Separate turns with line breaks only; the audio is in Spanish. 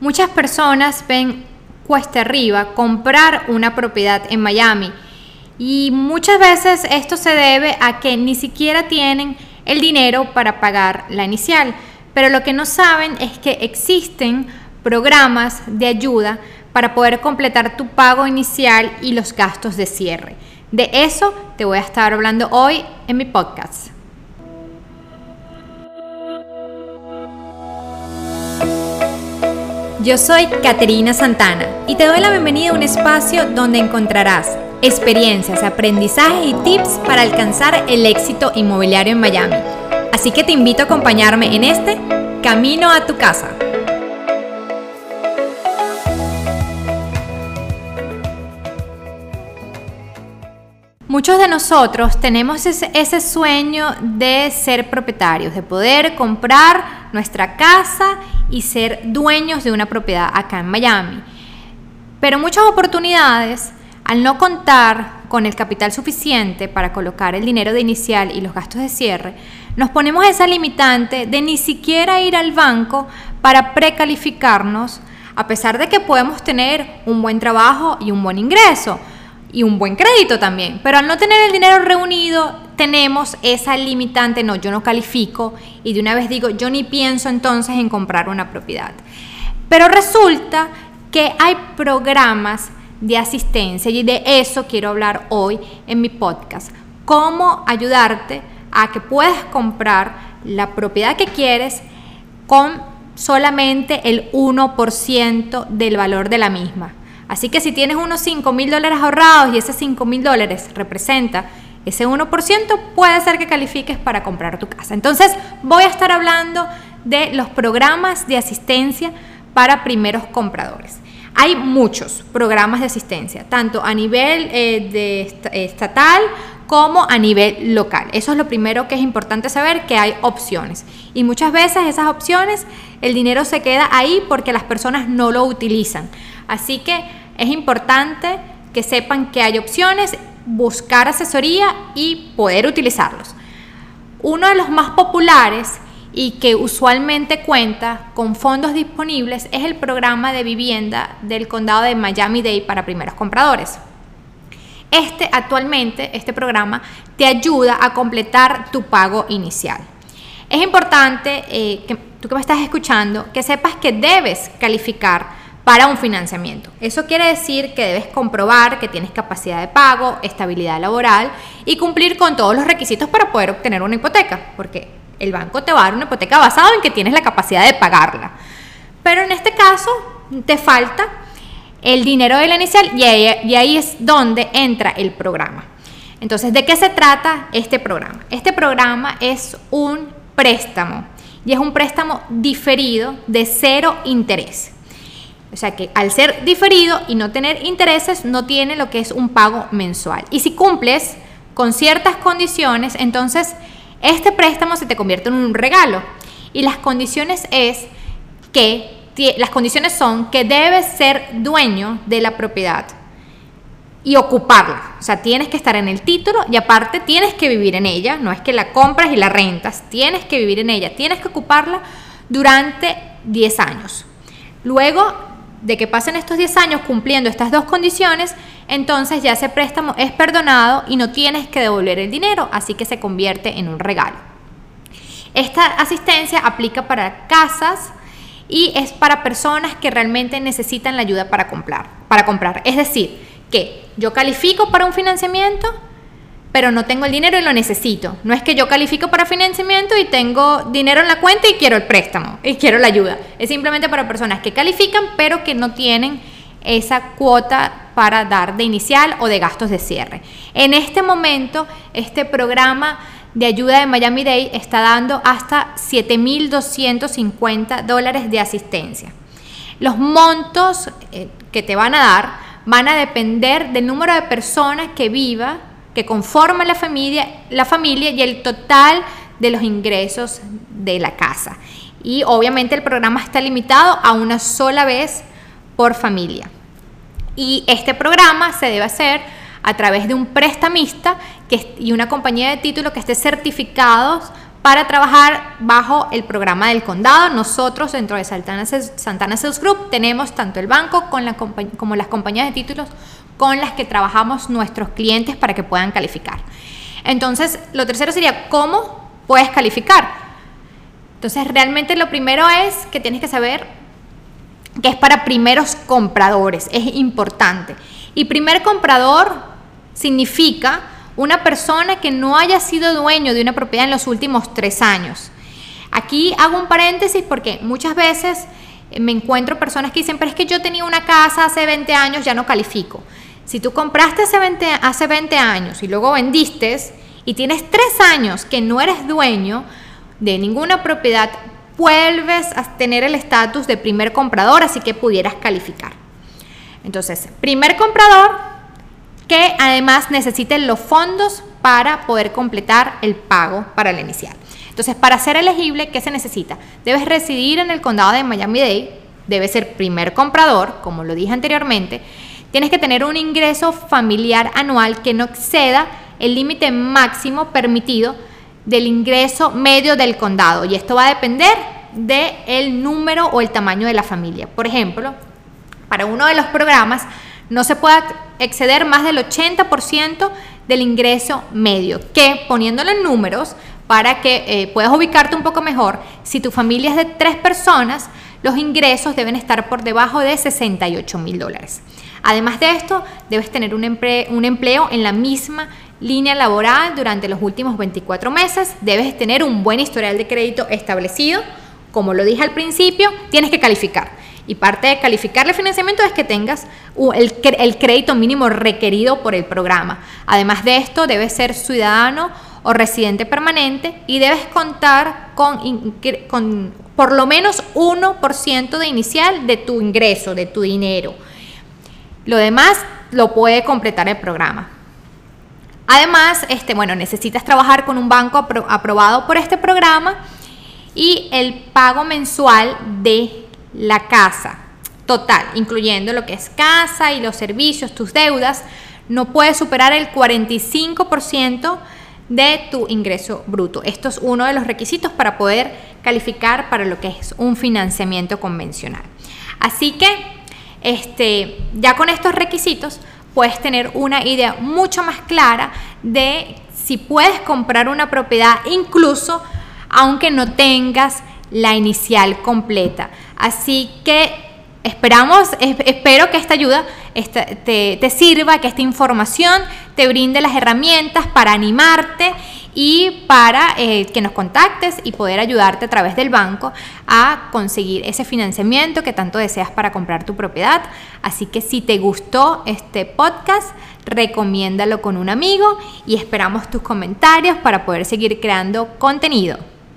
Muchas personas ven cuesta arriba comprar una propiedad en Miami y muchas veces esto se debe a que ni siquiera tienen el dinero para pagar la inicial. Pero lo que no saben es que existen programas de ayuda para poder completar tu pago inicial y los gastos de cierre. De eso te voy a estar hablando hoy en mi podcast. Yo soy Caterina Santana y te doy la bienvenida a un espacio donde encontrarás experiencias, aprendizajes y tips para alcanzar el éxito inmobiliario en Miami. Así que te invito a acompañarme en este Camino a tu casa. Muchos de nosotros tenemos ese, sueño de ser propietarios, de poder comprar nuestra casa y ser dueños de una propiedad acá en Miami. Pero muchas oportunidades, al no contar con el capital suficiente para colocar el dinero de inicial y los gastos de cierre, nos ponemos esa limitante de ni siquiera ir al banco para precalificarnos, a pesar de que podemos tener un buen trabajo y un buen ingreso y un buen crédito también. Pero al no tener el dinero reunido, tenemos esa limitante, no, yo no califico y de una vez digo, yo ni pienso entonces en comprar una propiedad. Pero resulta que hay programas de asistencia y de eso quiero hablar hoy en mi podcast. Cómo ayudarte a que puedas comprar la propiedad que quieres con solamente el 1% del valor de la misma. Así que si tienes unos 5 mil dólares ahorrados y ese 5 mil dólares representa ese 1%, puede ser que califiques para comprar tu casa. Entonces voy a estar hablando de los programas de asistencia para primeros compradores. Hay muchos programas de asistencia, tanto a nivel eh, de estatal como a nivel local. Eso es lo primero que es importante saber, que hay opciones. Y muchas veces esas opciones, el dinero se queda ahí porque las personas no lo utilizan. Así que es importante que sepan que hay opciones, buscar asesoría y poder utilizarlos. Uno de los más populares y que usualmente cuenta con fondos disponibles es el programa de vivienda del condado de Miami-Dade para primeros compradores. Este actualmente, este programa, te ayuda a completar tu pago inicial. Es importante eh, que tú que me estás escuchando, que sepas que debes calificar para un financiamiento. Eso quiere decir que debes comprobar que tienes capacidad de pago, estabilidad laboral y cumplir con todos los requisitos para poder obtener una hipoteca, porque el banco te va a dar una hipoteca basada en que tienes la capacidad de pagarla. Pero en este caso te falta el dinero de la inicial y ahí, es donde entra el programa. Entonces, ¿de qué se trata este programa? Este programa es un préstamo y es un préstamo diferido de cero interés. O sea que al ser diferido y no tener intereses, no tiene lo que es un pago mensual. Y si cumples con ciertas condiciones, entonces este préstamo se te convierte en un regalo. Y las condiciones es que las condiciones son que debes ser dueño de la propiedad y ocuparla. O sea, tienes que estar en el título y aparte tienes que vivir en ella. No es que la compras y la rentas, tienes que vivir en ella, tienes que ocuparla durante 10 años. Luego de que pasen estos 10 años cumpliendo estas dos condiciones, entonces ya ese préstamo es perdonado y no tienes que devolver el dinero, así que se convierte en un regalo. Esta asistencia aplica para casas, y es para personas que realmente necesitan la ayuda para comprar, para comprar. Es decir, que yo califico para un financiamiento, pero no tengo el dinero y lo necesito. No es que yo califico para financiamiento y tengo dinero en la cuenta y quiero el préstamo y quiero la ayuda. Es simplemente para personas que califican, pero que no tienen esa cuota para dar de inicial o de gastos de cierre. En este momento, este programa de ayuda de Miami Dade está dando hasta 7.250 dólares de asistencia. Los montos eh, que te van a dar van a depender del número de personas que viva, que conforman la familia, la familia y el total de los ingresos de la casa. Y obviamente el programa está limitado a una sola vez por familia. Y este programa se debe hacer a través de un prestamista y una compañía de título que esté certificados para trabajar bajo el programa del condado. Nosotros dentro de Santana Sales Group tenemos tanto el banco como las compañías de títulos con las que trabajamos nuestros clientes para que puedan calificar. Entonces, lo tercero sería, ¿cómo puedes calificar? Entonces, realmente lo primero es que tienes que saber que es para primeros compradores, es importante. Y primer comprador significa una persona que no haya sido dueño de una propiedad en los últimos tres años. Aquí hago un paréntesis porque muchas veces me encuentro personas que dicen, pero es que yo tenía una casa hace 20 años, ya no califico. Si tú compraste hace 20, hace 20 años y luego vendiste y tienes tres años que no eres dueño de ninguna propiedad, vuelves a tener el estatus de primer comprador, así que pudieras calificar. Entonces, primer comprador que además necesiten los fondos para poder completar el pago para el inicial. Entonces, para ser elegible, ¿qué se necesita? Debes residir en el condado de Miami-Dade, debes ser primer comprador, como lo dije anteriormente, tienes que tener un ingreso familiar anual que no exceda el límite máximo permitido del ingreso medio del condado y esto va a depender del el número o el tamaño de la familia. Por ejemplo, para uno de los programas no se puede exceder más del 80% del ingreso medio, que poniéndolo en números, para que eh, puedas ubicarte un poco mejor, si tu familia es de tres personas, los ingresos deben estar por debajo de 68 mil dólares. Además de esto, debes tener un empleo en la misma línea laboral durante los últimos 24 meses, debes tener un buen historial de crédito establecido, como lo dije al principio, tienes que calificar. Y parte de calificar el financiamiento es que tengas el, el crédito mínimo requerido por el programa. Además de esto, debes ser ciudadano o residente permanente y debes contar con, con por lo menos 1% de inicial de tu ingreso, de tu dinero. Lo demás lo puede completar el programa. Además, este, bueno, necesitas trabajar con un banco aprobado por este programa y el pago mensual de la casa total, incluyendo lo que es casa y los servicios, tus deudas, no puede superar el 45% de tu ingreso bruto. Esto es uno de los requisitos para poder calificar para lo que es un financiamiento convencional. Así que este, ya con estos requisitos puedes tener una idea mucho más clara de si puedes comprar una propiedad incluso aunque no tengas la inicial completa. Así que esperamos, espero que esta ayuda te, sirva, que esta información te brinde las herramientas para animarte y para eh, que nos contactes y poder ayudarte a través del banco a conseguir ese financiamiento que tanto deseas para comprar tu propiedad. Así que si te gustó este podcast, recomiéndalo con un amigo y esperamos tus comentarios para poder seguir creando contenido.